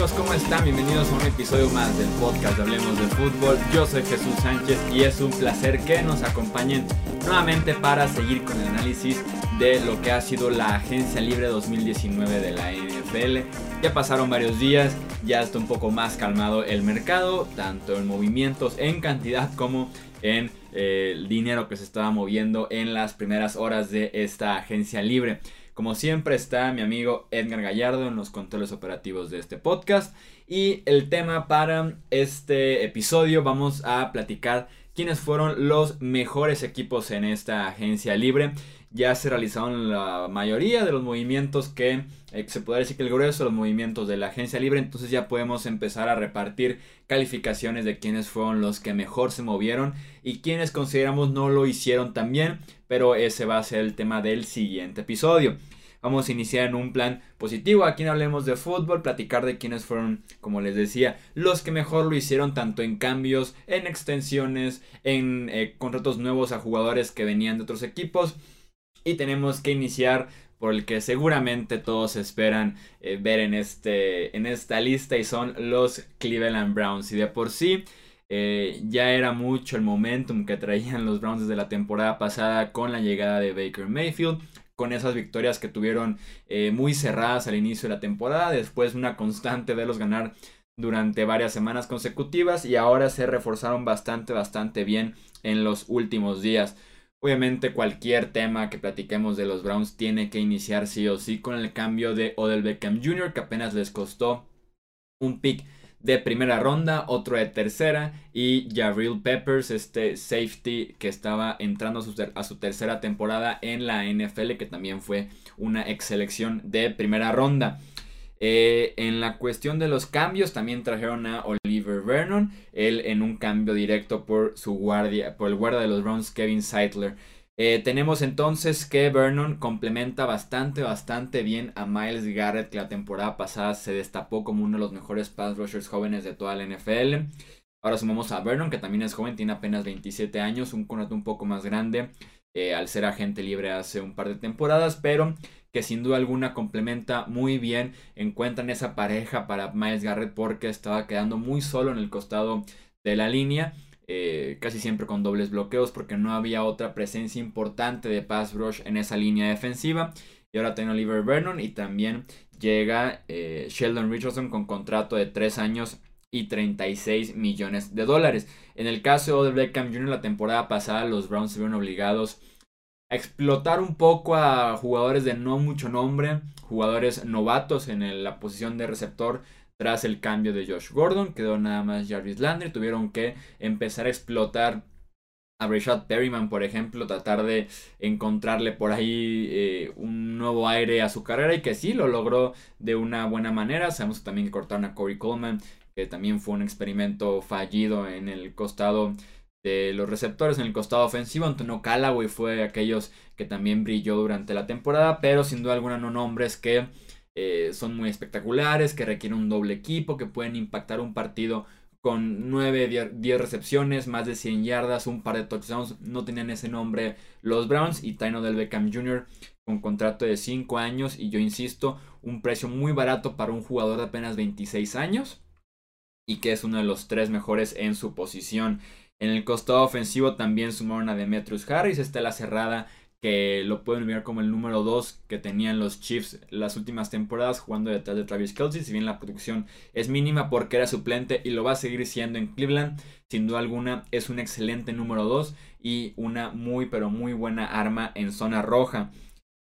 ¿Cómo están? Bienvenidos a un episodio más del podcast de Hablemos de Fútbol. Yo soy Jesús Sánchez y es un placer que nos acompañen nuevamente para seguir con el análisis de lo que ha sido la Agencia Libre 2019 de la NFL. Ya pasaron varios días, ya está un poco más calmado el mercado, tanto en movimientos, en cantidad como en eh, el dinero que se estaba moviendo en las primeras horas de esta agencia libre. Como siempre está mi amigo Edgar Gallardo en los controles operativos de este podcast. Y el tema para este episodio vamos a platicar quiénes fueron los mejores equipos en esta agencia libre ya se realizaron la mayoría de los movimientos que eh, se puede decir que el grueso de los movimientos de la agencia libre, entonces ya podemos empezar a repartir calificaciones de quienes fueron los que mejor se movieron y quienes consideramos no lo hicieron tan bien, pero ese va a ser el tema del siguiente episodio. Vamos a iniciar en un plan positivo. Aquí no hablemos de fútbol, platicar de quienes fueron, como les decía, los que mejor lo hicieron, tanto en cambios, en extensiones, en eh, contratos nuevos a jugadores que venían de otros equipos y tenemos que iniciar por el que seguramente todos esperan eh, ver en, este, en esta lista y son los Cleveland Browns. Y de por sí eh, ya era mucho el momentum que traían los Browns desde la temporada pasada con la llegada de Baker Mayfield. Con esas victorias que tuvieron eh, muy cerradas al inicio de la temporada. Después una constante de los ganar durante varias semanas consecutivas. Y ahora se reforzaron bastante, bastante bien en los últimos días. Obviamente cualquier tema que platiquemos de los Browns tiene que iniciar sí o sí con el cambio de Odell Beckham Jr. que apenas les costó un pick de primera ronda, otro de tercera y Jabril Peppers, este safety que estaba entrando a su, a su, tercera temporada en la NFL que también fue una ex selección de primera ronda. Eh, en la cuestión de los cambios también trajeron a Oliver Vernon, él en un cambio directo por su guardia, por el guardia de los Browns Kevin Seidler. Eh, tenemos entonces que Vernon complementa bastante, bastante bien a Miles Garrett, que la temporada pasada se destapó como uno de los mejores pass rushers jóvenes de toda la NFL. Ahora sumamos a Vernon, que también es joven, tiene apenas 27 años, un contrato un poco más grande eh, al ser agente libre hace un par de temporadas, pero que sin duda alguna complementa muy bien. Encuentran esa pareja para Miles Garrett porque estaba quedando muy solo en el costado de la línea. Eh, casi siempre con dobles bloqueos porque no había otra presencia importante de pass rush en esa línea defensiva. Y ahora tiene Oliver Vernon y también llega eh, Sheldon Richardson con contrato de 3 años y 36 millones de dólares. En el caso de Beckham Jr. la temporada pasada los Browns se vieron obligados explotar un poco a jugadores de no mucho nombre, jugadores novatos en la posición de receptor tras el cambio de Josh Gordon, quedó nada más Jarvis Landry, tuvieron que empezar a explotar a Rashad Perryman, por ejemplo, tratar de encontrarle por ahí eh, un nuevo aire a su carrera y que sí lo logró de una buena manera. Sabemos que también cortaron a Corey Coleman, también fue un experimento fallido en el costado de los receptores en el costado ofensivo. Antonio Callaway fue aquellos que también brilló durante la temporada, pero sin duda alguna no nombres que eh, son muy espectaculares, que requieren un doble equipo, que pueden impactar un partido con 9, 10 recepciones, más de 100 yardas, un par de touchdowns. No tenían ese nombre los Browns y Taino del Beckham Jr. con contrato de 5 años y yo insisto, un precio muy barato para un jugador de apenas 26 años y que es uno de los tres mejores en su posición. En el costado ofensivo también sumaron a Demetrius Harris, está la cerrada que lo pueden mirar como el número 2 que tenían los Chiefs las últimas temporadas jugando detrás de Travis Kelsey, si bien la producción es mínima porque era suplente y lo va a seguir siendo en Cleveland, sin duda alguna es un excelente número 2 y una muy pero muy buena arma en zona roja.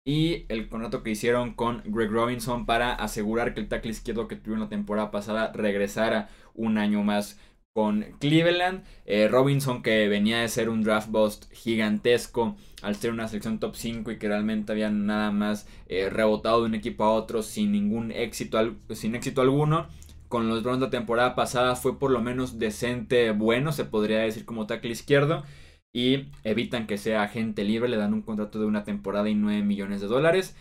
Y el contrato que hicieron con Greg Robinson para asegurar que el tackle izquierdo que tuvieron la temporada pasada regresara un año más con Cleveland. Eh, Robinson que venía de ser un draft bust gigantesco al ser una selección top 5 y que realmente había nada más eh, rebotado de un equipo a otro sin ningún éxito, sin éxito alguno. Con los Browns la temporada pasada fue por lo menos decente bueno, se podría decir como tackle izquierdo. Y evitan que sea agente libre, le dan un contrato de una temporada y 9 millones de dólares.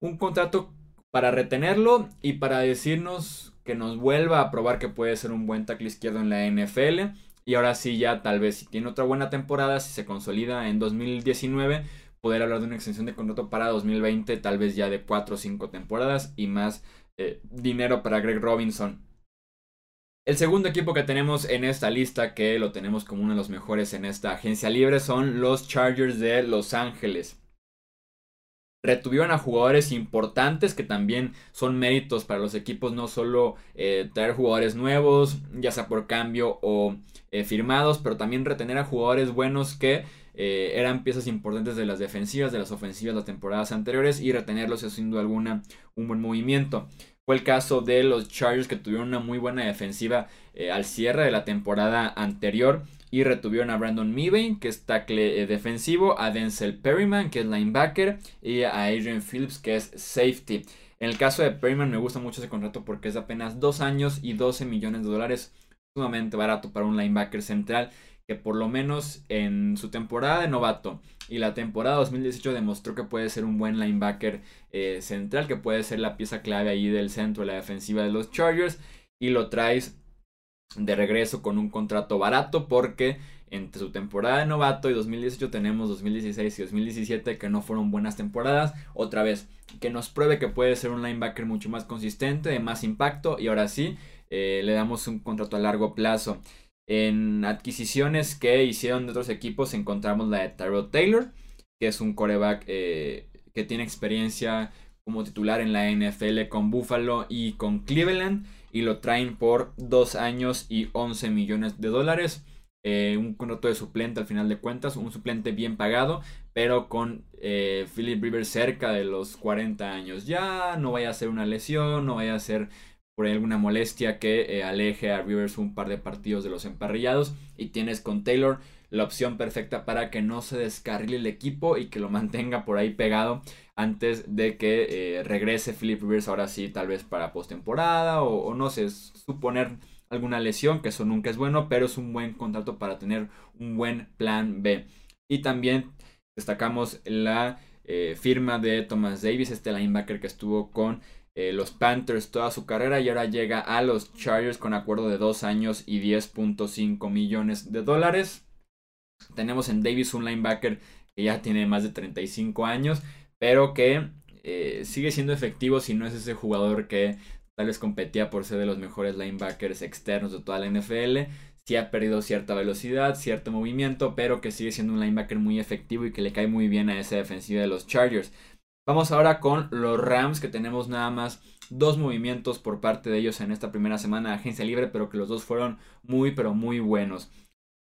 Un contrato para retenerlo y para decirnos que nos vuelva a probar que puede ser un buen tackle izquierdo en la NFL. Y ahora sí, ya tal vez si tiene otra buena temporada, si se consolida en 2019, poder hablar de una extensión de contrato para 2020, tal vez ya de 4 o 5 temporadas y más eh, dinero para Greg Robinson. El segundo equipo que tenemos en esta lista, que lo tenemos como uno de los mejores en esta agencia libre, son los Chargers de Los Ángeles. Retuvieron a jugadores importantes que también son méritos para los equipos, no solo eh, traer jugadores nuevos, ya sea por cambio o eh, firmados, pero también retener a jugadores buenos que eh, eran piezas importantes de las defensivas, de las ofensivas las temporadas anteriores y retenerlos es sin alguna un buen movimiento. Fue el caso de los Chargers que tuvieron una muy buena defensiva eh, al cierre de la temporada anterior y retuvieron a Brandon Mebane, que es tackle eh, defensivo, a Denzel Perryman, que es linebacker, y a Adrian Phillips, que es safety. En el caso de Perryman me gusta mucho ese contrato porque es de apenas 2 años y 12 millones de dólares, sumamente barato para un linebacker central que por lo menos en su temporada de novato y la temporada 2018 demostró que puede ser un buen linebacker eh, central, que puede ser la pieza clave ahí del centro de la defensiva de los Chargers y lo traes de regreso con un contrato barato porque entre su temporada de novato y 2018 tenemos 2016 y 2017 que no fueron buenas temporadas. Otra vez, que nos pruebe que puede ser un linebacker mucho más consistente, de más impacto y ahora sí eh, le damos un contrato a largo plazo. En adquisiciones que hicieron de otros equipos encontramos la de Tyrell Taylor, que es un coreback eh, que tiene experiencia como titular en la NFL con Buffalo y con Cleveland y lo traen por 2 años y 11 millones de dólares. Eh, un contrato de suplente al final de cuentas, un suplente bien pagado, pero con eh, Philip Rivers cerca de los 40 años. Ya no vaya a ser una lesión, no vaya a ser por alguna molestia que eh, aleje a Rivers un par de partidos de los emparrillados y tienes con Taylor la opción perfecta para que no se descarrile el equipo y que lo mantenga por ahí pegado antes de que eh, regrese Philip Rivers ahora sí tal vez para postemporada o, o no sé, suponer alguna lesión que eso nunca es bueno pero es un buen contrato para tener un buen plan B. Y también destacamos la eh, firma de Thomas Davis este linebacker que estuvo con eh, los Panthers toda su carrera y ahora llega a los Chargers con acuerdo de 2 años y 10.5 millones de dólares. Tenemos en Davis un linebacker que ya tiene más de 35 años, pero que eh, sigue siendo efectivo si no es ese jugador que tal vez competía por ser de los mejores linebackers externos de toda la NFL. Sí ha perdido cierta velocidad, cierto movimiento, pero que sigue siendo un linebacker muy efectivo y que le cae muy bien a esa defensiva de los Chargers. Vamos ahora con los Rams, que tenemos nada más dos movimientos por parte de ellos en esta primera semana de agencia libre, pero que los dos fueron muy, pero muy buenos.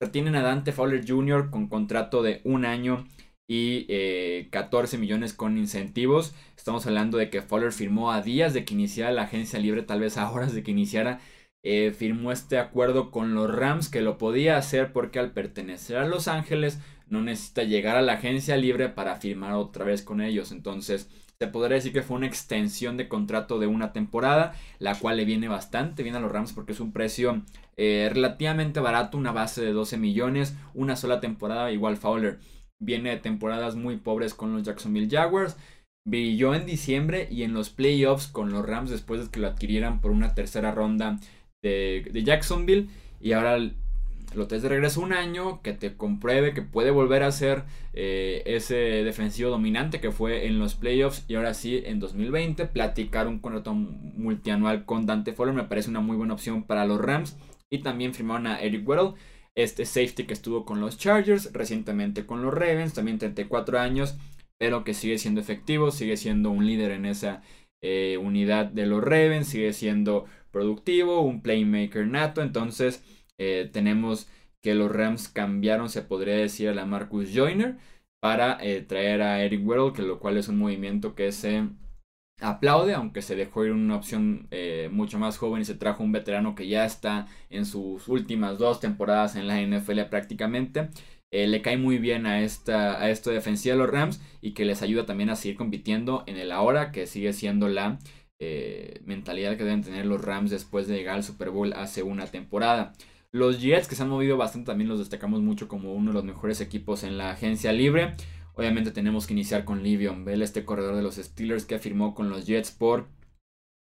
Retienen a Dante Fowler Jr. con contrato de un año y 14 eh, millones con incentivos. Estamos hablando de que Fowler firmó a días de que iniciara la agencia libre, tal vez a horas de que iniciara. Eh, firmó este acuerdo con los Rams que lo podía hacer porque al pertenecer a Los Ángeles no necesita llegar a la agencia libre para firmar otra vez con ellos. Entonces, se podría decir que fue una extensión de contrato de una temporada, la cual le viene bastante bien a los Rams porque es un precio eh, relativamente barato, una base de 12 millones, una sola temporada, igual Fowler. Viene de temporadas muy pobres con los Jacksonville Jaguars. Brilló en diciembre y en los playoffs con los Rams después de que lo adquirieran por una tercera ronda de, de Jacksonville. Y ahora lo traes de regreso un año, que te compruebe que puede volver a ser eh, ese defensivo dominante que fue en los playoffs y ahora sí en 2020 platicar un contrato multianual con Dante Fowler me parece una muy buena opción para los Rams. Y también firmaron a Eric Weddle este safety que estuvo con los Chargers recientemente con los Ravens también 34 años pero que sigue siendo efectivo sigue siendo un líder en esa eh, unidad de los Ravens sigue siendo productivo un playmaker nato. Entonces eh, tenemos que los Rams cambiaron, se podría decir, a la Marcus Joyner para eh, traer a Eric Weddle, que lo cual es un movimiento que se aplaude, aunque se dejó ir una opción eh, mucho más joven y se trajo un veterano que ya está en sus últimas dos temporadas en la NFL prácticamente. le cae muy bien a esta, a esta defensiva de los Rams y que les ayuda también a seguir compitiendo en el ahora, que sigue siendo la mentalidad que deben tener los Rams después de llegar al Super Bowl hace una temporada. Los Jets, que se han movido bastante, también los destacamos mucho como uno de los mejores equipos en la agencia libre. Obviamente tenemos que iniciar con Livion Bell, este corredor de los Steelers que firmó con los Jets por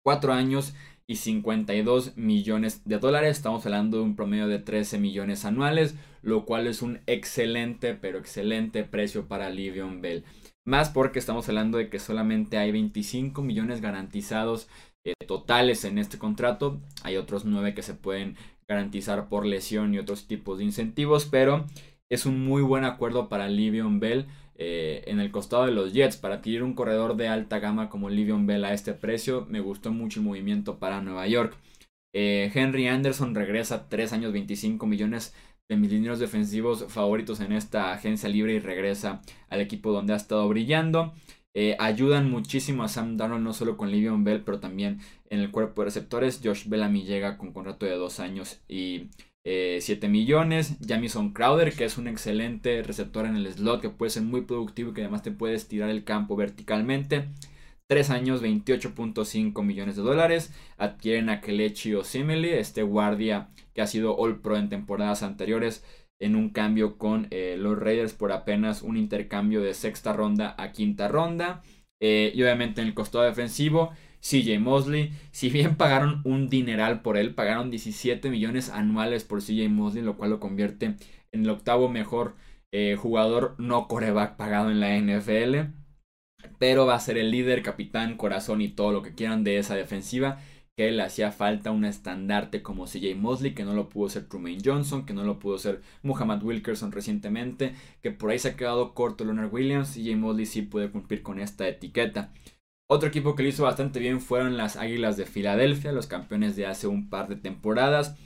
4 años y 52 millones de dólares. Estamos hablando de un promedio de 13 millones anuales, lo cual es un excelente, pero excelente precio para Livion Bell. Más porque estamos hablando de que solamente hay 25 millones garantizados eh, totales en este contrato. Hay otros 9 que se pueden garantizar por lesión y otros tipos de incentivos, pero es un muy buen acuerdo para Livion Bell eh, en el costado de los Jets. Para adquirir un corredor de alta gama como Livion Bell a este precio, me gustó mucho el movimiento para Nueva York. Eh, Henry Anderson regresa 3 años 25 millones de mis dineros defensivos favoritos en esta agencia libre y regresa al equipo donde ha estado brillando. Eh, ayudan muchísimo a Sam Darnold, no solo con Livion Bell, pero también en el cuerpo de receptores. Josh Bellamy llega con contrato de 2 años y 7 eh, millones. Jamison Crowder, que es un excelente receptor en el slot, que puede ser muy productivo y que además te puede estirar el campo verticalmente. 3 años, 28.5 millones de dólares. Adquieren a Kelechi Osimili, este guardia que ha sido All Pro en temporadas anteriores, en un cambio con eh, los Raiders por apenas un intercambio de sexta ronda a quinta ronda. Eh, y obviamente en el costado defensivo, CJ Mosley. Si bien pagaron un dineral por él, pagaron 17 millones anuales por CJ Mosley, lo cual lo convierte en el octavo mejor eh, jugador no coreback pagado en la NFL pero va a ser el líder, capitán, corazón y todo lo que quieran de esa defensiva. Que le hacía falta un estandarte como CJ Mosley, que no lo pudo ser Truman Johnson, que no lo pudo ser Muhammad Wilkerson recientemente, que por ahí se ha quedado corto Leonard Williams. CJ Mosley sí puede cumplir con esta etiqueta. Otro equipo que lo hizo bastante bien fueron las Águilas de Filadelfia, los campeones de hace un par de temporadas.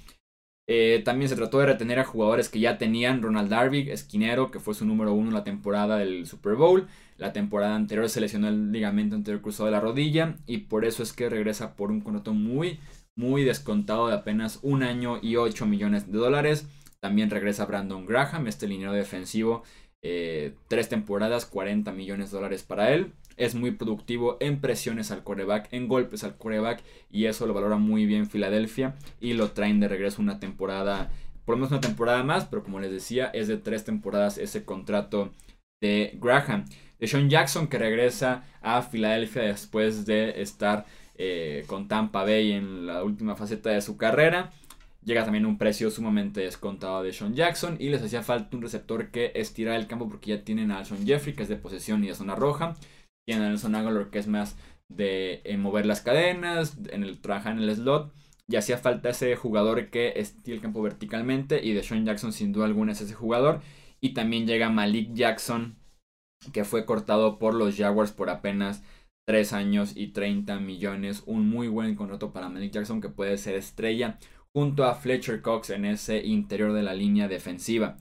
Eh, también se trató de retener a jugadores que ya tenían. Ronald Darby, esquinero, que fue su número uno en la temporada del Super Bowl. La temporada anterior se lesionó el ligamento anterior cruzado de la rodilla. Y por eso es que regresa por un contrato muy, muy descontado de apenas un año y 8 millones de dólares. También regresa Brandon Graham, este liniero defensivo. Eh, tres temporadas, 40 millones de dólares para él es muy productivo en presiones al coreback, en golpes al coreback y eso lo valora muy bien Filadelfia y lo traen de regreso una temporada, por lo menos una temporada más, pero como les decía es de tres temporadas ese contrato de Graham. De Sean Jackson que regresa a Filadelfia después de estar eh, con Tampa Bay en la última faceta de su carrera. Llega también un precio sumamente descontado de Sean Jackson y les hacía falta un receptor que estira el campo porque ya tienen a Sean Jeffrey que es de posesión y de zona roja tiene Nelson Aguilar que es más de eh, mover las cadenas, en el trabajar en el slot. Y hacía falta ese jugador que estira el campo verticalmente. Y de Sean Jackson, sin duda alguna, es ese jugador. Y también llega Malik Jackson, que fue cortado por los Jaguars por apenas 3 años y 30 millones. Un muy buen contrato para Malik Jackson, que puede ser estrella junto a Fletcher Cox en ese interior de la línea defensiva.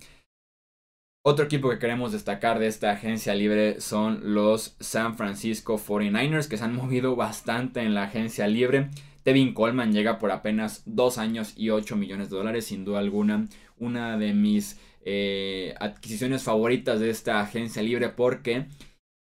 Otro equipo que queremos destacar de esta agencia libre son los San Francisco 49ers, que se han movido bastante en la agencia libre. Tevin Coleman llega por apenas 2 años y 8 millones de dólares, sin duda alguna. Una de mis eh, adquisiciones favoritas de esta agencia libre porque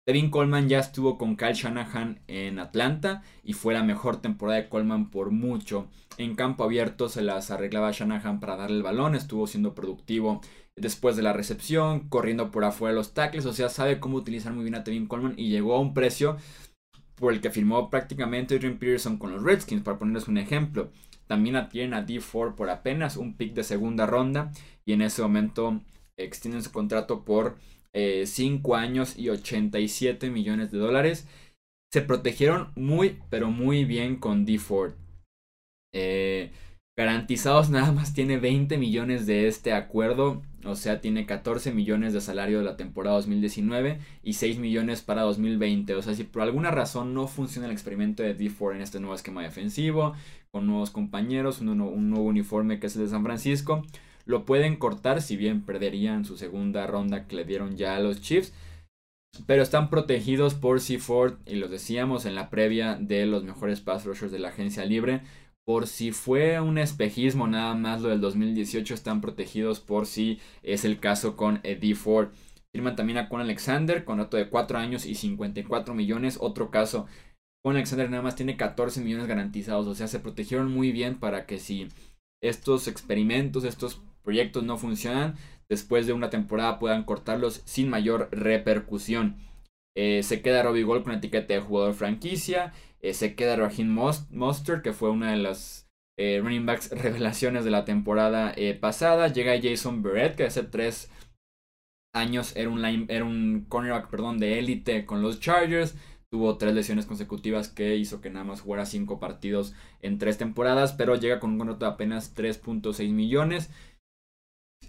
Tevin Coleman ya estuvo con Kyle Shanahan en Atlanta y fue la mejor temporada de Coleman por mucho. En campo abierto se las arreglaba Shanahan para darle el balón, estuvo siendo productivo después de la recepción, corriendo por afuera los tackles, o sea, sabe cómo utilizar muy bien a Tevin Coleman y llegó a un precio por el que firmó prácticamente Adrian Peterson con los Redskins, para ponerles un ejemplo. También adquieren a D4 por apenas un pick de segunda ronda y en ese momento extienden su contrato por 5 eh, años y 87 millones de dólares. Se protegieron muy, pero muy bien con D4. Eh, garantizados nada más tiene 20 millones de este acuerdo. O sea, tiene 14 millones de salario de la temporada 2019 y 6 millones para 2020. O sea, si por alguna razón no funciona el experimento de D4 en este nuevo esquema defensivo, con nuevos compañeros, un, nuevo uniforme que es el de San Francisco, lo pueden cortar si bien perderían su segunda ronda que le dieron ya a los Chiefs. Pero están protegidos por C. Ford y los decíamos en la previa de los mejores pass rushers de la agencia libre por si fue un espejismo nada más lo del 2018 están protegidos por si es el caso con Eddie Ford. Firman también a Con Alexander, contrato de 4 años y 54 millones. Otro caso, Con Alexander nada más tiene 14 millones garantizados. O sea, se protegieron muy bien para que si estos experimentos, estos proyectos no funcionan, después de una temporada puedan cortarlos sin mayor repercusión. Eh, se queda Robbie Gold con etiqueta de jugador franquicia. Eh, se queda Raheem Monster, que fue una de las eh, running backs revelaciones de la temporada pasada. Llega Jason Barrett, que hace tres años era un, era un cornerback perdón, de élite con los Chargers. tuvo tres lesiones consecutivas que hizo que nada más jugara cinco partidos en tres temporadas, pero llega con un contrato de apenas 3.6 millones.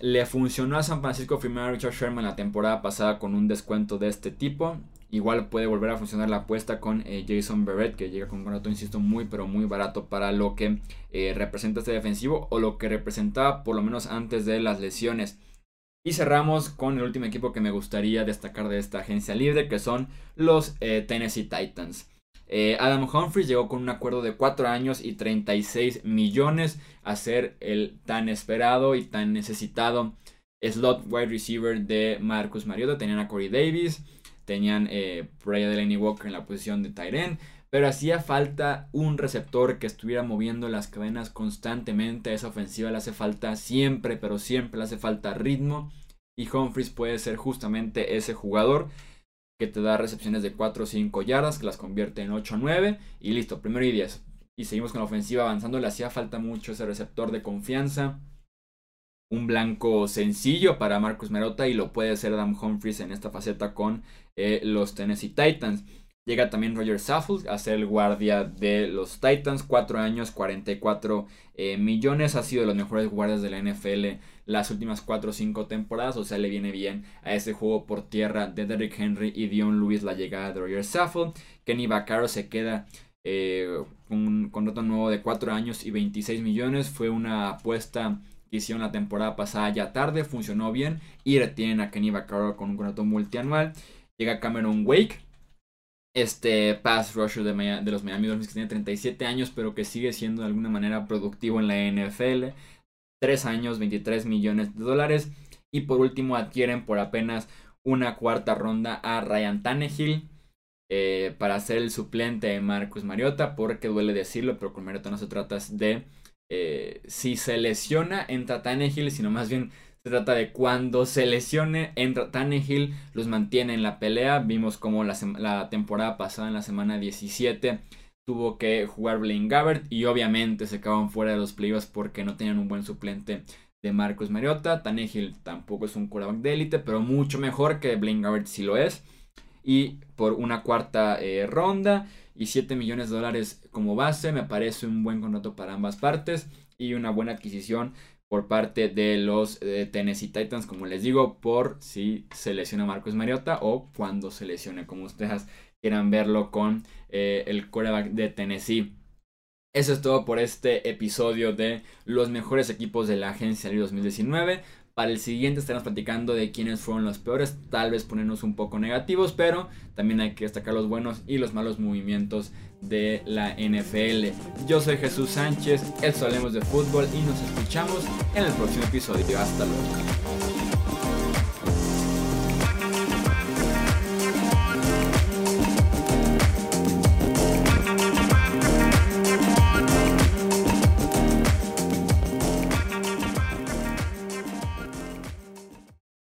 Le funcionó a San Francisco firmar a Richard Sherman la temporada pasada con un descuento de este tipo. Igual puede volver a funcionar la apuesta con eh, Jason Barrett, que llega con un contrato, insisto, muy pero muy barato para lo que eh, representa este defensivo o lo que representaba por lo menos antes de las lesiones. Y cerramos con el último equipo que me gustaría destacar de esta agencia libre, que son los eh, Tennessee Titans. Adam Humphries llegó con un acuerdo de 4 años y 36 millones a ser el tan esperado y tan necesitado slot wide receiver de Marcus Mariota. Tenían a Corey Davis, Tenían eh, por Delaney Walker en la posición de Tyren. Pero hacía falta un receptor que estuviera moviendo las cadenas constantemente. A esa ofensiva le hace falta siempre, pero siempre le hace falta ritmo. Y Humphries puede ser justamente ese jugador que te da recepciones de 4 o 5 yardas, que las convierte en 8 o 9. Y listo, primero y 10. Y seguimos con la ofensiva avanzando. Le hacía falta mucho ese receptor de confianza un blanco sencillo para Marcus Merota y lo puede hacer Adam Humphries en esta faceta con eh, los Tennessee Titans. Llega también Roger Saffold a ser el guardia de los Titans, 4 años, 44 eh, millones, ha sido de los mejores guardias de la NFL las últimas 4 o 5 temporadas, o sea, le viene bien a ese juego por tierra de Derrick Henry y Dion Lewis la llegada de Roger Saffold. Kenny Vaccaro se queda eh, con un contrato nuevo de 4 años y 26 millones, fue una apuesta hicieron la temporada pasada ya tarde, funcionó bien y retienen a Kenny Vaccaro con un contrato multianual. Llega Cameron Wake, este pass rusher de, los Miami Dolphins que tiene 37 años pero que sigue siendo de alguna manera productivo en la NFL. 3 años, 23 millones de dólares. Y por último adquieren por apenas una cuarta ronda a Ryan Tannehill. Eh, para ser el suplente de Marcus Mariota, porque duele decirlo, pero con Mariota no se trata de eh, si se lesiona, entra Tannehill, sino más bien se trata de cuando se lesione, entra Tannehill, los mantiene en la pelea. Vimos como la, temporada pasada, en la semana 17, tuvo que jugar Blaine Gabbert y obviamente se acaban fuera de los playoffs porque no tenían un buen suplente de Marcus Mariota. Tannehill tampoco es un quarterback de élite, pero mucho mejor que Blaine Gabbert si lo es. Y por una cuarta eh, ronda y 7 millones de dólares como base. Me parece un buen contrato para ambas partes y una buena adquisición por parte de los eh, Tennessee Titans, como les digo, por si se lesiona Marcos Mariota o cuando se lesione, como ustedes quieran verlo con eh, el quarterback de Tennessee. Eso es todo por este episodio de los mejores equipos de la agencia 2019. Para el siguiente estaremos platicando de quiénes fueron los peores, tal vez ponernos un poco negativos, pero también hay que destacar los buenos y los malos movimientos de la NFL. Yo soy Jesús Sánchez, el Solemos de Fútbol y nos escuchamos en el próximo episodio. Hasta luego.